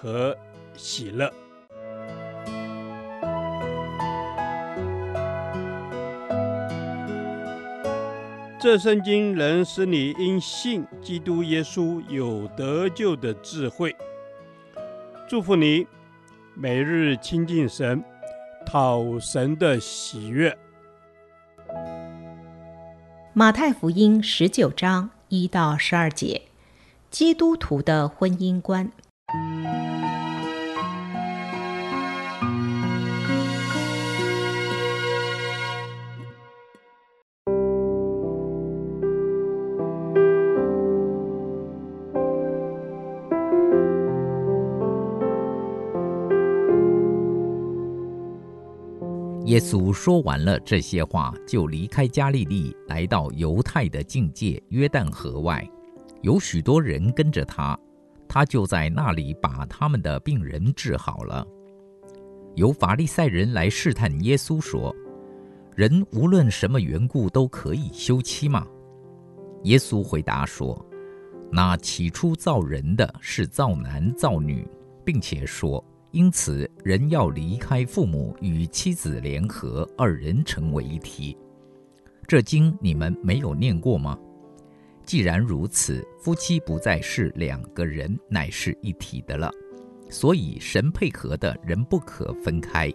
和喜乐。这圣经能使你因信基督耶稣有得救的智慧。祝福你，每日亲近神，讨神的喜悦。马太福音十九章一到十二节，基督徒的婚姻观。耶稣说完了这些话，就离开加利利，来到犹太的境界约旦河外，有许多人跟着他，他就在那里把他们的病人治好了。有法利赛人来试探耶稣，说：“人无论什么缘故都可以休妻吗？”耶稣回答说：“那起初造人的是造男造女，并且说。”因此，人要离开父母，与妻子联合，二人成为一体。这经你们没有念过吗？既然如此，夫妻不再是两个人，乃是一体的了。所以，神配合的人不可分开。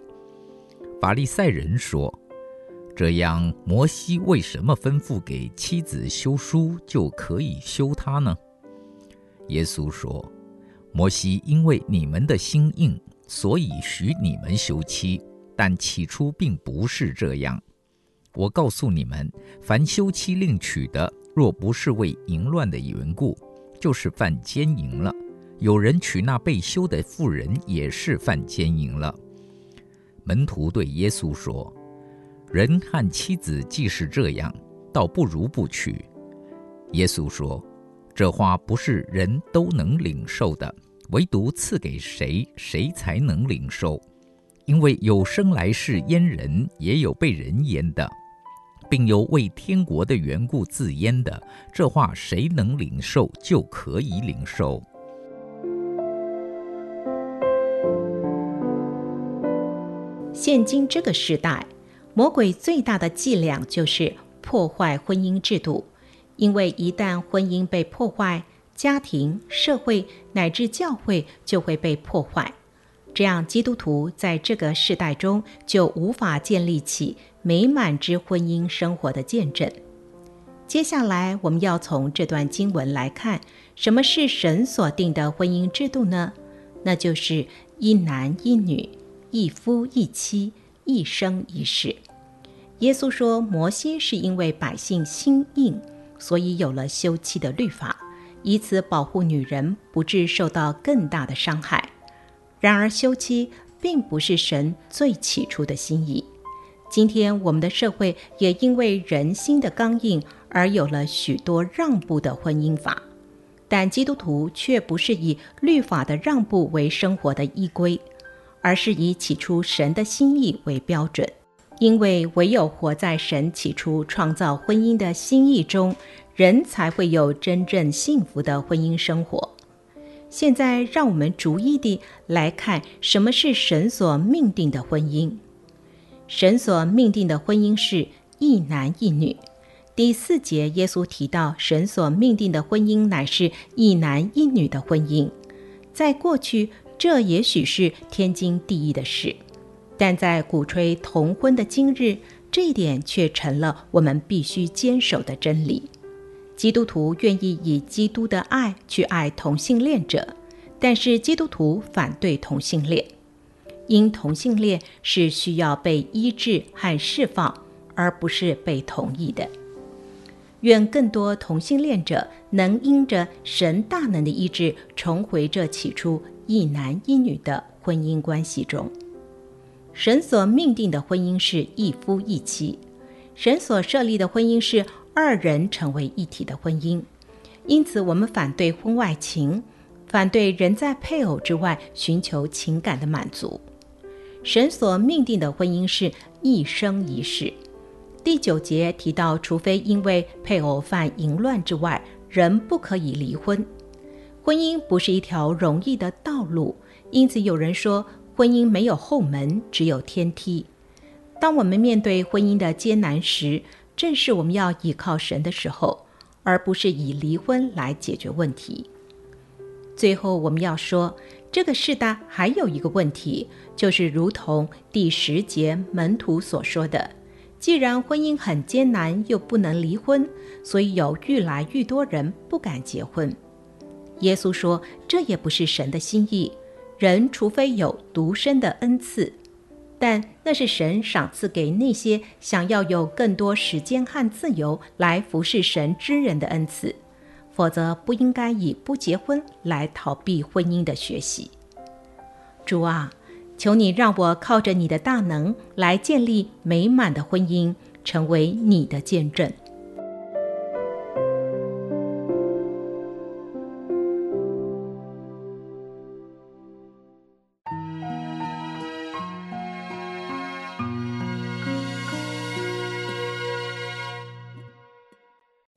法利赛人说：“这样，摩西为什么吩咐给妻子休书，就可以休她呢？”耶稣说。摩西因为你们的心硬，所以许你们休妻，但起初并不是这样。我告诉你们，凡休妻另娶的，若不是为淫乱的缘故，就是犯奸淫了。有人娶那被休的妇人，也是犯奸淫了。门徒对耶稣说：“人和妻子既是这样，倒不如不娶。”耶稣说。这话不是人都能领受的，唯独赐给谁，谁才能领受。因为有生来是阉人，也有被人阉的，并有为天国的缘故自阉的。这话谁能领受，就可以领受。现今这个时代，魔鬼最大的伎俩就是破坏婚姻制度。因为一旦婚姻被破坏，家庭、社会乃至教会就会被破坏，这样基督徒在这个世代中就无法建立起美满之婚姻生活的见证。接下来，我们要从这段经文来看，什么是神所定的婚姻制度呢？那就是一男一女，一夫一妻，一生一世。耶稣说，摩西是因为百姓心硬。所以有了休妻的律法，以此保护女人不致受到更大的伤害。然而，休妻并不是神最起初的心意。今天我们的社会也因为人心的刚硬而有了许多让步的婚姻法，但基督徒却不是以律法的让步为生活的依归，而是以起初神的心意为标准。因为唯有活在神起初创造婚姻的心意中，人才会有真正幸福的婚姻生活。现在，让我们逐一地来看什么是神所命定的婚姻。神所命定的婚姻是一男一女。第四节，耶稣提到神所命定的婚姻乃是一男一女的婚姻。在过去，这也许是天经地义的事。但在鼓吹同婚的今日，这一点却成了我们必须坚守的真理。基督徒愿意以基督的爱去爱同性恋者，但是基督徒反对同性恋，因同性恋是需要被医治和释放，而不是被同意的。愿更多同性恋者能因着神大能的医治，重回这起初一男一女的婚姻关系中。神所命定的婚姻是一夫一妻，神所设立的婚姻是二人成为一体的婚姻。因此，我们反对婚外情，反对人在配偶之外寻求情感的满足。神所命定的婚姻是一生一世。第九节提到，除非因为配偶犯淫乱之外，人不可以离婚。婚姻不是一条容易的道路，因此有人说，婚姻没有后门，只有天梯。当我们面对婚姻的艰难时，正是我们要依靠神的时候，而不是以离婚来解决问题。最后，我们要说，这个世代还有一个问题，就是如同第十节门徒所说的。既然婚姻很艰难，又不能离婚，所以有愈来愈多人不敢结婚。耶稣说，这也不是神的心意。人除非有独生的恩赐，但那是神赏赐给那些想要有更多时间和自由来服侍神之人的恩赐，否则不应该以不结婚来逃避婚姻的学习。主啊。求你让我靠着你的大能来建立美满的婚姻，成为你的见证。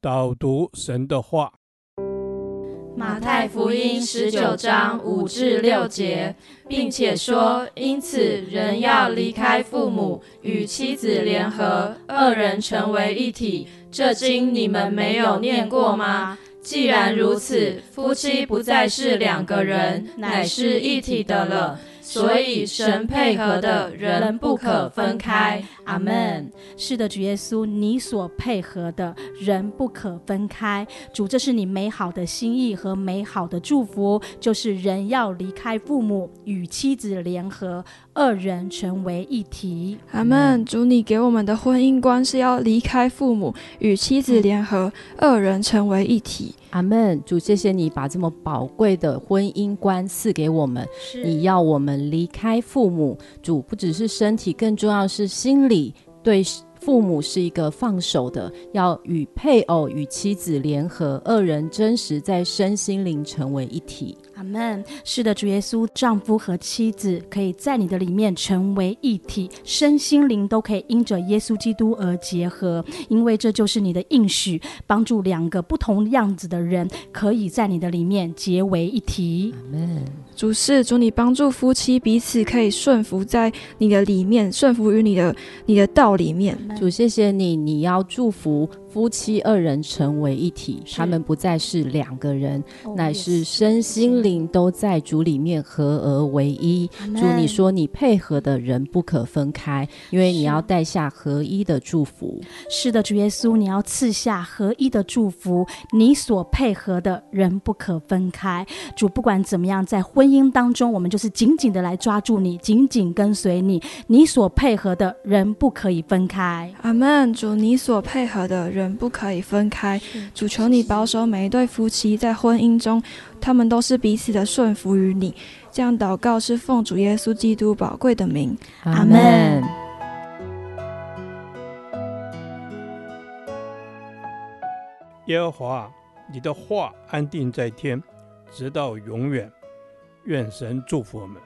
导读神的话。马太福音十九章五至六节，并且说：因此，人要离开父母，与妻子联合，二人成为一体。这经你们没有念过吗？既然如此，夫妻不再是两个人，乃是一体的了。所以神配合的人不可分开。阿门。是的，主耶稣，你所配合的人不可分开。主，这是你美好的心意和美好的祝福，就是人要离开父母，与妻子联合，二人成为一体。阿门。主，你给我们的婚姻观是要离开父母，与妻子联合，二人成为一体。阿门，主，谢谢你把这么宝贵的婚姻观赐给我们。是你要我们离开父母，主不只是身体，更重要是心理对父母是一个放手的，要与配偶与妻子联合，二人真实在身心灵成为一体。阿门。是的，主耶稣，丈夫和妻子可以在你的里面成为一体，身心灵都可以因着耶稣基督而结合，因为这就是你的应许，帮助两个不同样子的人可以在你的里面结为一体。阿门。主是主，你帮助夫妻彼此可以顺服在你的里面，顺服于你的你的道里面。主，谢谢你，你要祝福。夫妻二人成为一体，他们不再是两个人，哦、乃是身心灵都在主里面合而为一。主，你说你配合的人不可分开，因为你要带下合一的祝福。是的，主耶稣，你要赐下合一的祝福，你所配合的人不可分开。主，不管怎么样，在婚姻当中，我们就是紧紧的来抓住你，紧紧跟随你。你所配合的人不可以分开。阿门。主，你所配合的人。人不可以分开，主求你保守每一对夫妻在婚姻中，他们都是彼此的顺服于你。这样祷告是奉主耶稣基督宝贵的名，阿门。耶和华，你的话安定在天，直到永远。愿神祝福我们。